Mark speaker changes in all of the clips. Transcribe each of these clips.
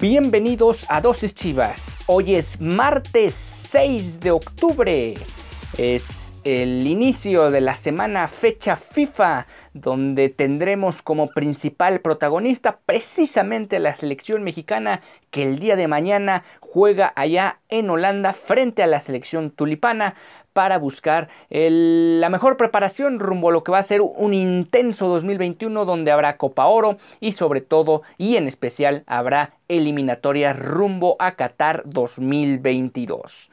Speaker 1: Bienvenidos a Dosis Chivas. Hoy es martes 6 de octubre. Es el inicio de la semana fecha FIFA donde tendremos como principal protagonista precisamente la selección mexicana que el día de mañana juega allá en Holanda frente a la selección tulipana para buscar la mejor preparación rumbo a lo que va a ser un intenso 2021 donde habrá Copa Oro y sobre todo y en especial habrá eliminatorias rumbo a Qatar 2022.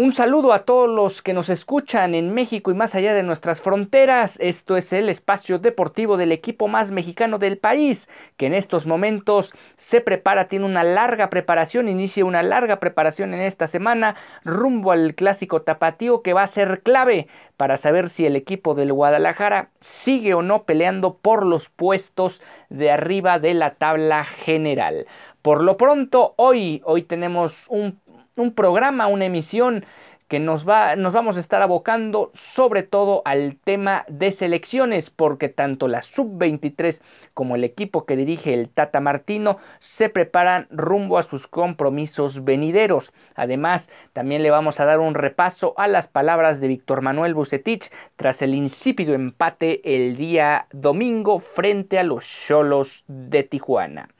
Speaker 1: Un saludo a todos los que nos escuchan en México y más allá de nuestras fronteras. Esto es el espacio deportivo del equipo más mexicano del país, que en estos momentos se prepara, tiene una larga preparación, inicia una larga preparación en esta semana rumbo al clásico tapatío que va a ser clave para saber si el equipo del Guadalajara sigue o no peleando por los puestos de arriba de la tabla general. Por lo pronto, hoy, hoy tenemos un un programa, una emisión que nos, va, nos vamos a estar abocando sobre todo al tema de selecciones, porque tanto la sub-23 como el equipo que dirige el Tata Martino se preparan rumbo a sus compromisos venideros. Además, también le vamos a dar un repaso a las palabras de Víctor Manuel Bucetich tras el insípido empate el día domingo frente a los Cholos de Tijuana.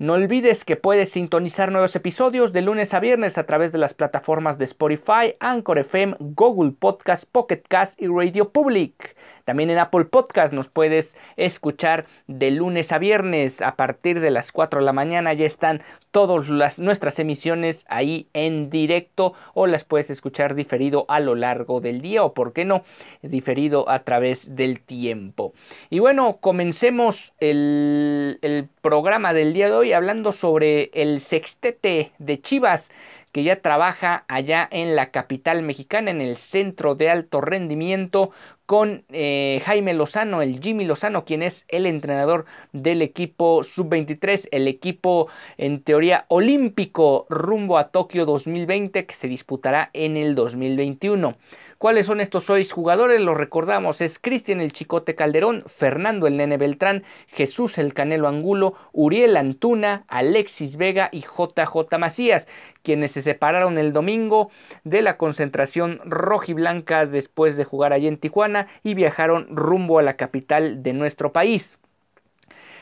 Speaker 1: No olvides que puedes sintonizar nuevos episodios de lunes a viernes a través de las plataformas de Spotify, Anchor FM, Google Podcast, Pocket Cast y Radio Public. También en Apple Podcast nos puedes escuchar de lunes a viernes a partir de las 4 de la mañana. Ya están todas las, nuestras emisiones ahí en directo o las puedes escuchar diferido a lo largo del día o, por qué no, diferido a través del tiempo. Y bueno, comencemos el, el programa del día de hoy hablando sobre el sextete de Chivas que ya trabaja allá en la capital mexicana, en el centro de alto rendimiento, con eh, Jaime Lozano, el Jimmy Lozano, quien es el entrenador del equipo sub-23, el equipo en teoría olímpico rumbo a Tokio 2020 que se disputará en el 2021. ¿Cuáles son estos seis jugadores? Los recordamos, es Cristian el Chicote Calderón, Fernando el Nene Beltrán, Jesús el Canelo Angulo, Uriel Antuna, Alexis Vega y JJ Macías, quienes se separaron el domingo de la concentración rojiblanca después de jugar allí en Tijuana y viajaron rumbo a la capital de nuestro país.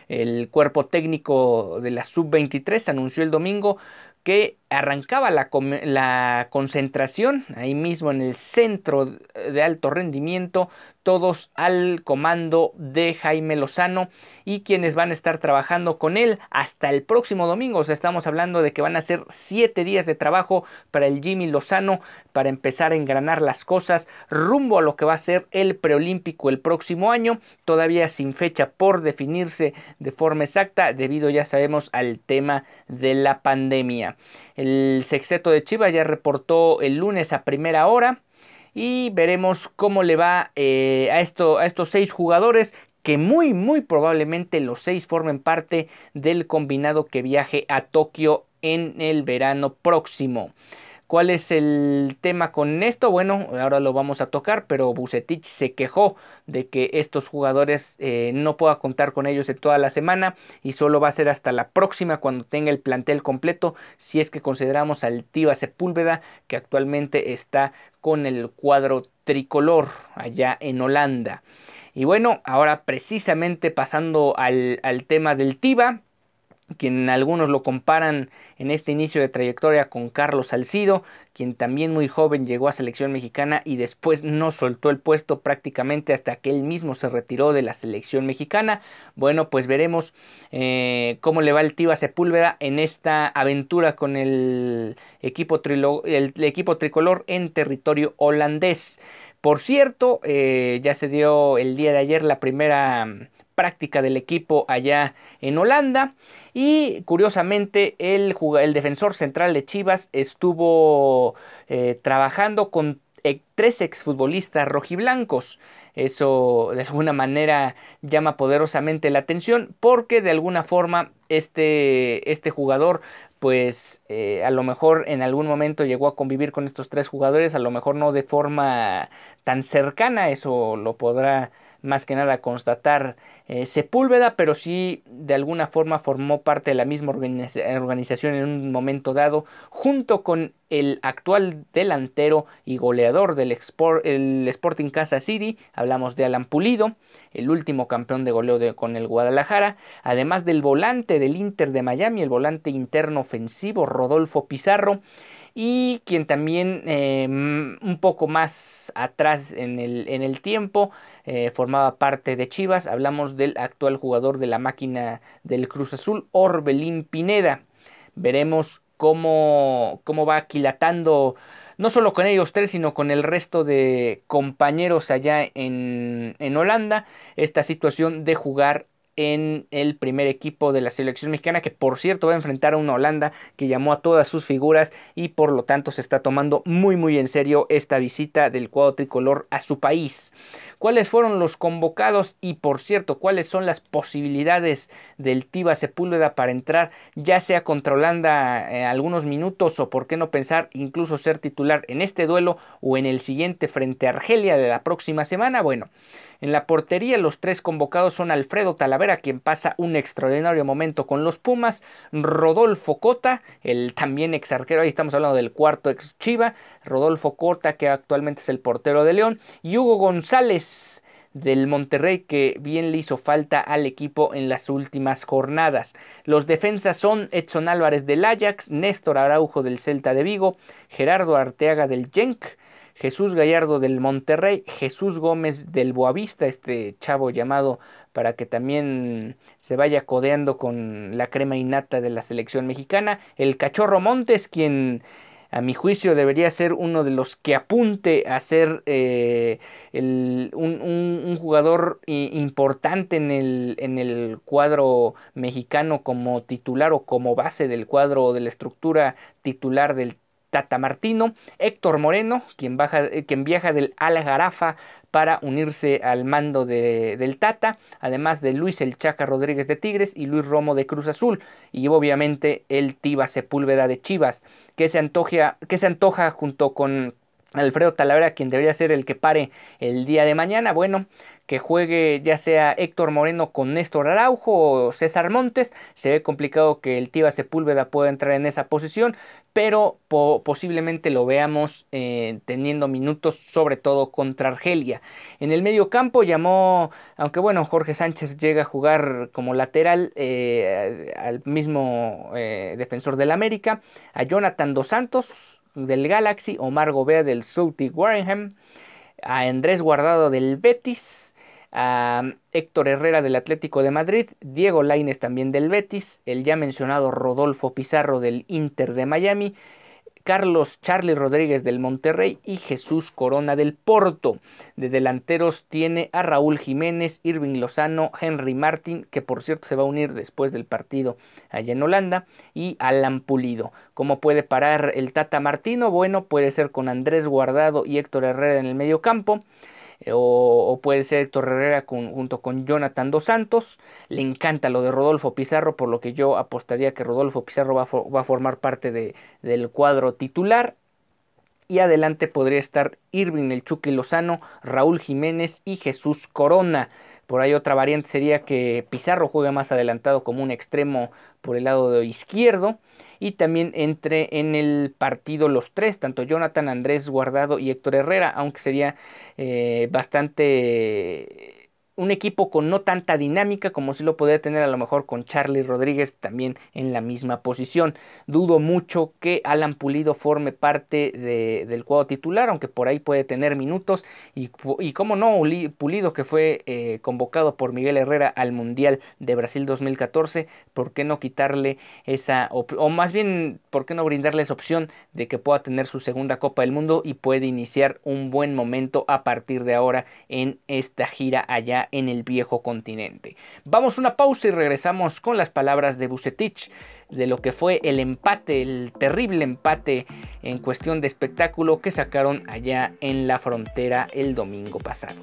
Speaker 1: El cuerpo técnico de la sub-23 anunció el domingo que arrancaba la, concentración ahí mismo en el centro de alto rendimiento todos al comando de Jaime Lozano y quienes van a estar trabajando con él hasta el próximo domingo. Estamos hablando de que van a ser siete días de trabajo para el Jimmy Lozano para empezar a engranar las cosas rumbo a lo que va a ser el preolímpico el próximo año, todavía sin fecha por definirse de forma exacta debido ya sabemos al tema de la pandemia. El sexteto de Chivas ya reportó el lunes a primera hora y veremos cómo le va eh, a, esto, a estos seis jugadores que muy muy probablemente los seis formen parte del combinado que viaje a Tokio en el verano próximo. ¿Cuál es el tema con esto? Bueno, ahora lo vamos a tocar, pero Bucetich se quejó de que estos jugadores eh, no pueda contar con ellos en toda la semana y solo va a ser hasta la próxima cuando tenga el plantel completo, si es que consideramos al Tiva Sepúlveda, que actualmente está con el cuadro tricolor allá en Holanda. Y bueno, ahora precisamente pasando al, al tema del Tiva, quien algunos lo comparan en este inicio de trayectoria con Carlos Salcido, quien también muy joven llegó a selección mexicana y después no soltó el puesto prácticamente hasta que él mismo se retiró de la selección mexicana. Bueno, pues veremos eh, cómo le va el Tiva Sepúlveda en esta aventura con el equipo, el equipo tricolor en territorio holandés. Por cierto, eh, ya se dio el día de ayer la primera práctica del equipo allá en Holanda. Y curiosamente el, defensor central de Chivas estuvo eh, trabajando con eh, tres exfutbolistas rojiblancos. Eso de alguna manera llama poderosamente la atención porque de alguna forma este, este jugador pues eh, a lo mejor en algún momento llegó a convivir con estos tres jugadores, a lo mejor no de forma tan cercana, eso lo podrá más que nada constatar eh, Sepúlveda, pero sí de alguna forma formó parte de la misma organización en un momento dado, junto con el actual delantero y goleador del el Sporting Casa City, hablamos de Alan Pulido, el último campeón de goleo con el Guadalajara, además del volante del Inter de Miami, el volante interno ofensivo Rodolfo Pizarro, y quien también eh, un poco más atrás en el, en el tiempo eh, formaba parte de Chivas. Hablamos del actual jugador de la máquina del Cruz Azul, Orbelín Pineda. Veremos cómo, cómo va aquilatando no solo con ellos tres, sino con el resto de compañeros allá en, en Holanda, esta situación de jugar en el primer equipo de la selección mexicana, que por cierto va a enfrentar a una Holanda que llamó a todas sus figuras y por lo tanto se está tomando muy muy en serio esta visita del cuadro tricolor a su país. ¿Cuáles fueron los convocados? Y por cierto, ¿cuáles son las posibilidades del Tiva Sepúlveda para entrar ya sea contra Holanda eh, algunos minutos o por qué no pensar incluso ser titular en este duelo o en el siguiente frente a Argelia de la próxima semana? Bueno, en la portería los tres convocados son Alfredo Talavera, quien pasa un extraordinario momento con los Pumas, Rodolfo Cota, el también ex arquero, ahí estamos hablando del cuarto ex Chiva, Rodolfo Cota, que actualmente es el portero de León, y Hugo González del Monterrey que bien le hizo falta al equipo en las últimas jornadas. Los defensas son Edson Álvarez del Ajax, Néstor Araujo del Celta de Vigo, Gerardo Arteaga del Genk, Jesús Gallardo del Monterrey, Jesús Gómez del Boavista, este chavo llamado para que también se vaya codeando con la crema innata de la selección mexicana, el Cachorro Montes, quien a mi juicio debería ser uno de los que apunte a ser eh, un, jugador importante en el, en el cuadro mexicano como titular o como base del cuadro de la estructura titular del Tata Martino, Héctor Moreno, quien, eh, viaja del Algarafa para unirse al mando de, del Tata, además de Luis El Chaca Rodríguez de Tigres y Luis Romo de Cruz Azul, y obviamente el Tiba Sepúlveda de Chivas, que se, antoja, que se antoja junto con Alfredo Talavera, quien debería ser el que pare el día de mañana. Bueno, que juegue ya sea Héctor Moreno con Néstor Araujo o César Montes. Se ve complicado que el Tiva Sepúlveda pueda entrar en esa posición, pero posiblemente lo veamos eh, teniendo minutos, sobre todo contra Argelia. En el medio campo llamó, aunque bueno, Jorge Sánchez llega a jugar como lateral eh, al mismo eh, defensor del América, a Jonathan Dos Santos del Galaxy, Omar Gobea del Celtic Warrenham, a Andrés Guardado del Betis, a Héctor Herrera del Atlético de Madrid, Diego Laines también del Betis, el ya mencionado Rodolfo Pizarro del Inter de Miami, Carlos Charlie Rodríguez del Monterrey y Jesús Corona del Porto. De delanteros tiene a Raúl Jiménez, Irving Lozano, Henry Martin, que por cierto se va a unir después del partido allá en Holanda, y Alan Pulido. ¿Cómo puede parar el Tata Martino? Bueno, puede ser con Andrés Guardado y Héctor Herrera en el medio campo. Eh, o, puede ser Héctor Herrera junto con Jonathan Dos Santos. Le encanta lo de Rodolfo Pizarro, por lo que yo apostaría que Rodolfo Pizarro va, a formar parte de, del cuadro titular. Y adelante podría estar Irving El Chucky Lozano, Raúl Jiménez y Jesús Corona. Por ahí otra variante sería que Pizarro juegue más adelantado como un extremo por el lado izquierdo y también entre en el partido los tres, tanto Jonathan, Andrés Guardado y Héctor Herrera, aunque sería eh, bastante un equipo con no tanta dinámica como si lo podría tener a lo mejor con Charlie Rodríguez también en la misma posición. Dudo mucho que Alan Pulido forme parte del cuadro titular, aunque por ahí puede tener minutos. Y, y como no, Pulido que fue eh, convocado por Miguel Herrera al Mundial de Brasil 2014, ¿por qué no quitarle esa, o más bien, ¿por qué no brindarle esa opción de que pueda tener su segunda Copa del Mundo y puede iniciar un buen momento a partir de ahora en esta gira allá en el viejo continente. Vamos una pausa y regresamos con las palabras de Bucetich de lo que fue el empate, el terrible empate en cuestión de espectáculo que sacaron allá en la frontera el domingo pasado.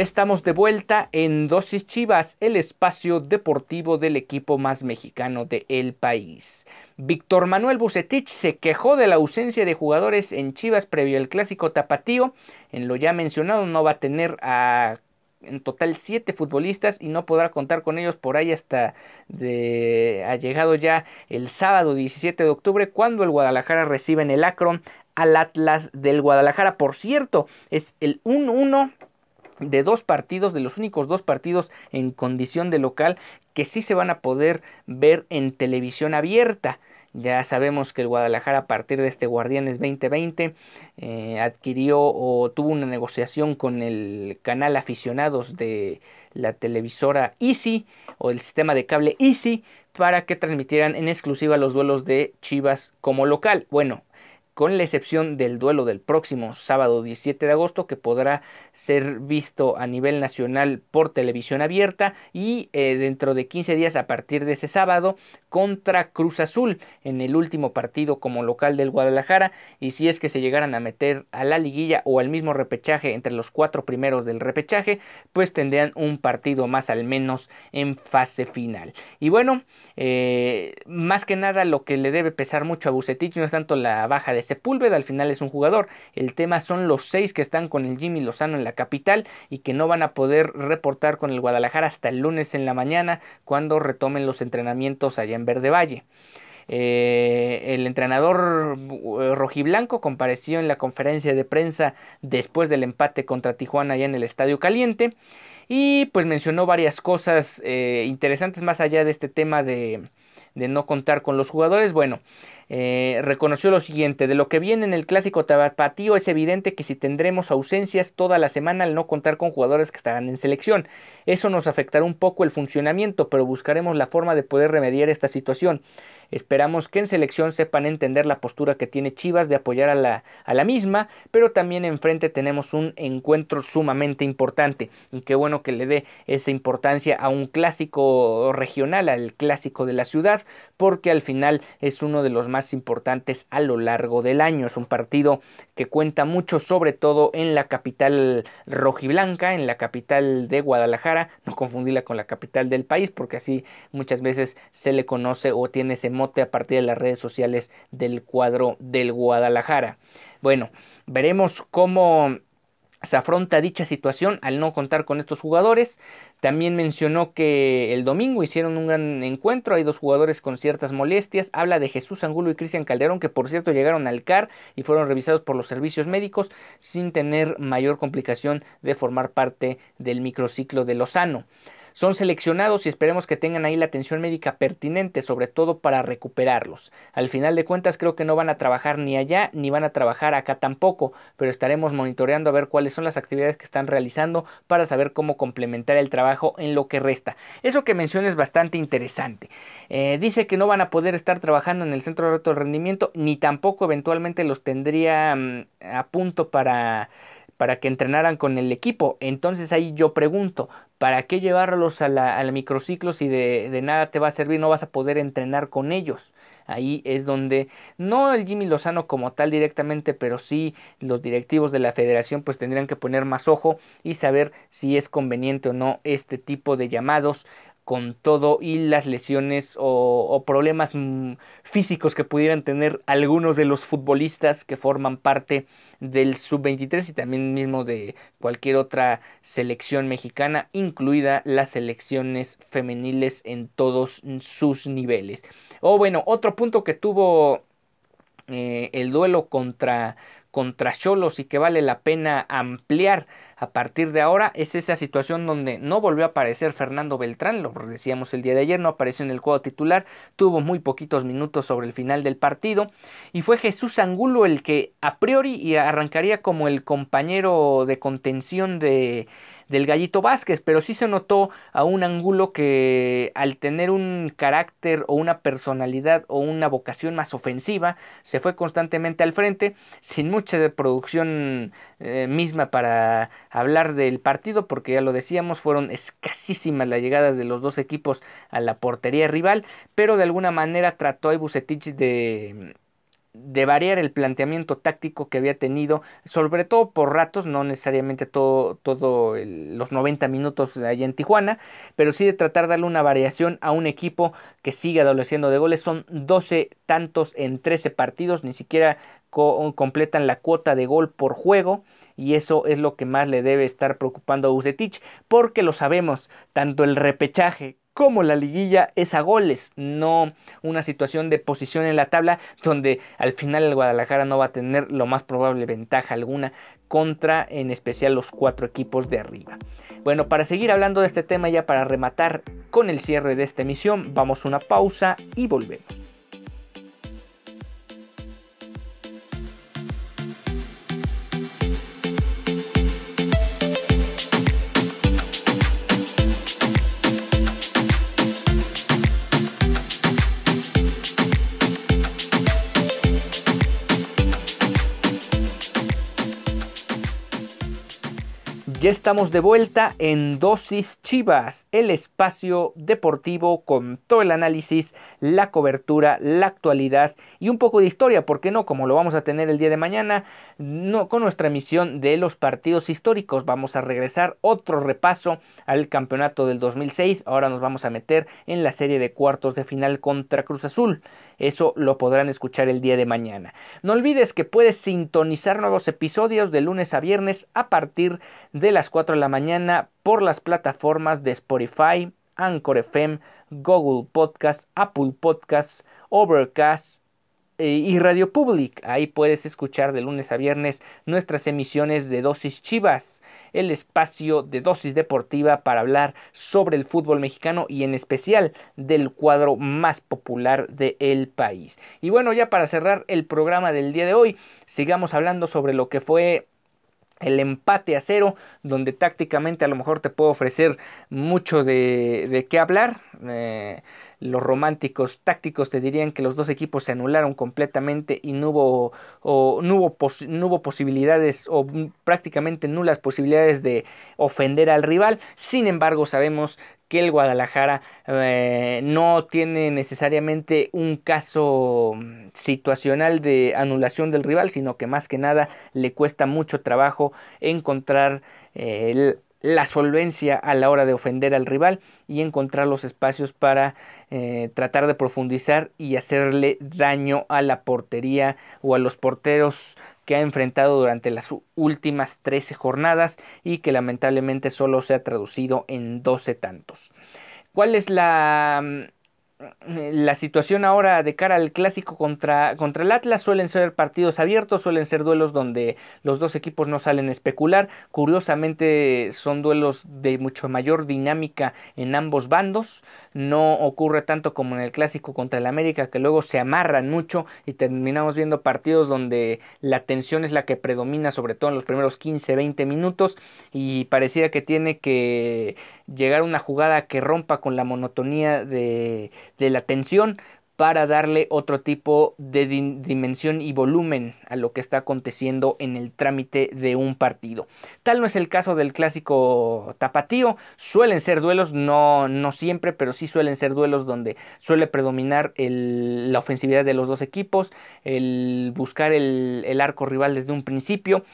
Speaker 1: Estamos de vuelta en Dosis Chivas, el espacio deportivo del equipo más mexicano del país. Víctor Manuel Bucetich se quejó de la ausencia de jugadores en Chivas previo al clásico tapatío. En lo ya mencionado no va a tener en total siete futbolistas y no podrá contar con ellos por ahí hasta de, ha llegado ya el sábado 17 de octubre cuando el Guadalajara recibe en el Akron al Atlas del Guadalajara. Por cierto, es el 1-1 de dos partidos, de los únicos dos partidos en condición de local que sí se van a poder ver en televisión abierta. Ya sabemos que el Guadalajara a partir de este Guardianes 2020 eh, adquirió o tuvo una negociación con el canal aficionados de la televisora Easy o el sistema de cable Easy para que transmitieran en exclusiva los duelos de Chivas como local. Bueno, con la excepción del duelo del próximo sábado 17 de agosto que podrá ser visto a nivel nacional por televisión abierta y eh, dentro de 15 días a partir de ese sábado contra Cruz Azul en el último partido como local del Guadalajara. Y si es que se llegaran a meter a la liguilla o al mismo repechaje entre los cuatro primeros del repechaje pues tendrían un partido más al menos en fase final. Y bueno eh, más que nada lo que le debe pesar mucho a Bucetich no es tanto la baja de Sepúlveda, al final es un jugador. El tema son los seis que están con el Jimmy Lozano en la capital y que no van a poder reportar con el Guadalajara hasta el lunes en la mañana cuando retomen los entrenamientos allá en Verde Valle. Eh, el entrenador eh, rojiblanco compareció en la conferencia de prensa después del empate contra Tijuana allá en el Estadio Caliente y pues mencionó varias cosas eh, interesantes más allá de este tema de, de no contar con los jugadores. Bueno, eh, reconoció lo siguiente, de lo que viene en el clásico tapatío es evidente que si tendremos ausencias toda la semana al no contar con jugadores que estarán en selección. Eso nos afectará un poco el funcionamiento, pero buscaremos la forma de poder remediar esta situación. Esperamos que en selección sepan entender la postura que tiene Chivas de apoyar a la, a la misma, pero también enfrente tenemos un encuentro sumamente importante y qué bueno que le dé esa importancia a un clásico regional, al clásico de la ciudad, porque al final es uno de los más importantes a lo largo del año. Es un partido que cuenta mucho, sobre todo en la capital rojiblanca, en la capital de Guadalajara, no confundirla con la capital del país, porque así muchas veces se le conoce o tiene ese a partir de las redes sociales del cuadro del Guadalajara. Bueno, veremos cómo se afronta dicha situación al no contar con estos jugadores. También mencionó que el domingo hicieron un gran encuentro, hay dos jugadores con ciertas molestias. Habla de Jesús Angulo y Cristian Calderón, que por cierto llegaron al CAR y fueron revisados por los servicios médicos sin tener mayor complicación de formar parte del microciclo de Lozano son seleccionados y esperemos que tengan ahí la atención médica pertinente, sobre todo para recuperarlos. Al final de cuentas creo que no van a trabajar ni allá ni van a trabajar acá tampoco, pero estaremos monitoreando a ver cuáles son las actividades que están realizando para saber cómo complementar el trabajo en lo que resta. Eso que menciona es bastante interesante. Eh, dice que no van a poder estar trabajando en el centro de alto rendimiento ni tampoco eventualmente los tendría mm, a punto para para que entrenaran con el equipo. Entonces ahí yo pregunto, ¿para qué llevarlos a la, microciclo si de, de, nada te va a servir? No vas a poder entrenar con ellos. Ahí es donde no el Jimmy Lozano como tal directamente, pero sí los directivos de la federación pues tendrían que poner más ojo y saber si es conveniente o no este tipo de llamados con todo y las lesiones o, problemas mm, físicos que pudieran tener algunos de los futbolistas que forman parte del sub-23 y también mismo de cualquier otra selección mexicana, incluida las selecciones femeniles en todos sus niveles. O bueno, otro punto que tuvo eh, el duelo contra contra Cholos y que vale la pena ampliar a partir de ahora es esa situación donde no volvió a aparecer Fernando Beltrán, lo decíamos el día de ayer, no apareció en el cuadro titular, tuvo muy poquitos minutos sobre el final del partido y fue Jesús Angulo el que a priori arrancaría como el compañero de contención de del Gallito Vázquez, pero sí se notó a un ángulo que al tener un carácter o una personalidad o una vocación más ofensiva, se fue constantemente al frente, sin mucha producción eh, misma para hablar del partido, porque ya lo decíamos, fueron escasísimas las llegadas de los dos equipos a la portería rival, pero de alguna manera trató a Ibucetich de de variar el planteamiento táctico que había tenido, sobre todo por ratos, no necesariamente todo, todo los 90 minutos allá en Tijuana, pero sí de tratar de darle una variación a un equipo que sigue adoleciendo de goles. Son 12 tantos en 13 partidos, ni siquiera completan la cuota de gol por juego y eso es lo que más le debe estar preocupando a Usetich, porque lo sabemos, tanto el repechaje como la liguilla es a goles, no una situación de posición en la tabla donde al final el Guadalajara no va a tener lo más probable ventaja alguna contra en especial los cuatro equipos de arriba. Bueno, para seguir hablando de este tema ya para rematar con el cierre de esta emisión, vamos a una pausa y volvemos. Estamos de vuelta en Dosis Chivas, el espacio deportivo con todo el análisis, la cobertura, la actualidad y un poco de historia, ¿por qué no? Como lo vamos a tener el día de mañana, no, con nuestra emisión de los partidos históricos. Vamos a regresar otro repaso al campeonato del 2006. Ahora nos vamos a meter en la serie de cuartos de final contra Cruz Azul. Eso lo podrán escuchar el día de mañana. No olvides que puedes sintonizar nuevos episodios de lunes a viernes a partir de las 4 de la mañana por las plataformas de Spotify, Anchor FM, Google Podcast, Apple Podcasts, Overcast, y Radio Public. Ahí puedes escuchar de lunes a viernes nuestras emisiones de Dosis Chivas el espacio de dosis deportiva para hablar sobre el fútbol mexicano y en especial del cuadro más popular del país. Y bueno, ya para cerrar el programa del día de hoy, sigamos hablando sobre lo que fue el empate a cero, donde tácticamente a lo mejor te puedo ofrecer mucho de, de qué hablar. Eh, los románticos tácticos te dirían que los dos equipos se anularon completamente y no hubo, o, no hubo posibilidades o prácticamente nulas posibilidades de ofender al rival. Sin embargo, sabemos que el Guadalajara eh, no tiene necesariamente un caso situacional de anulación del rival, sino que más que nada le cuesta mucho trabajo encontrar eh, la solvencia a la hora de ofender al rival y encontrar los espacios para eh, tratar de profundizar y hacerle daño a la portería o a los porteros que ha enfrentado durante las últimas 13 jornadas y que lamentablemente solo se ha traducido en 12 tantos. ¿Cuál es la la situación ahora de cara al clásico contra, contra el Atlas suelen ser partidos abiertos, suelen ser duelos donde los dos equipos no salen a especular. Curiosamente son duelos de mucho mayor dinámica en ambos bandos. No ocurre tanto como en el clásico contra el América que luego se amarran mucho y terminamos viendo partidos donde la tensión es la que predomina sobre todo en los primeros 15, 20 minutos y parecía que tiene que llegar una jugada que rompa con la monotonía de, de la tensión para darle otro tipo de dimensión y volumen a lo que está aconteciendo en el trámite de un partido. Tal no es el caso del clásico tapatío, suelen ser duelos, no, no siempre, pero sí suelen ser duelos donde suele predominar la ofensividad de los dos equipos, el buscar el, el arco rival desde un principio,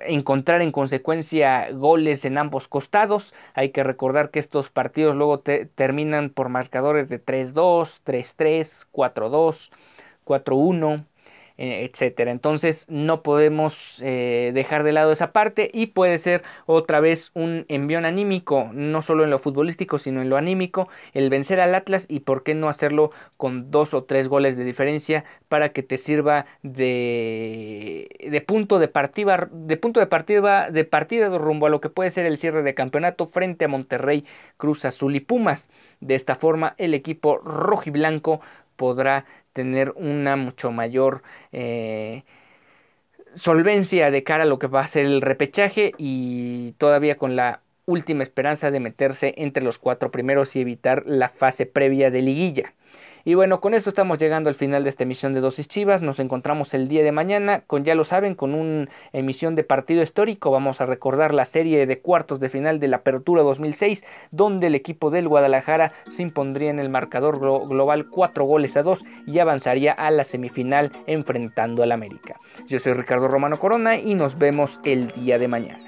Speaker 1: encontrar en consecuencia goles en ambos costados. Hay que recordar que estos partidos luego terminan por marcadores de 3-2, 3-3, 4-2, 4-1. Eh, etcétera. Entonces no podemos eh, dejar de lado esa parte y puede ser otra vez un envión anímico, no solo en lo futbolístico, sino en lo anímico, el vencer al Atlas y por qué no hacerlo con dos o tres goles de diferencia para que te sirva de, de punto de partida, de punto de partida, de partida rumbo a lo que puede ser el cierre de campeonato frente a Monterrey, Cruz Azul y Pumas. De esta forma el equipo rojiblanco podrá tener una mucho mayor eh, solvencia de cara a lo que va a ser el repechaje y todavía con la última esperanza de meterse entre los cuatro primeros y evitar la fase previa de liguilla. Y bueno, con esto estamos llegando al final de esta emisión de Dosis Chivas. Nos encontramos el día de mañana con, ya lo saben, con una emisión de partido histórico. Vamos a recordar la serie de cuartos de final de la Apertura 2006, donde el equipo del Guadalajara se impondría en el marcador global 4 goles a 2 y avanzaría a la semifinal enfrentando al América. Yo soy Ricardo Romano Corona y nos vemos el día de mañana.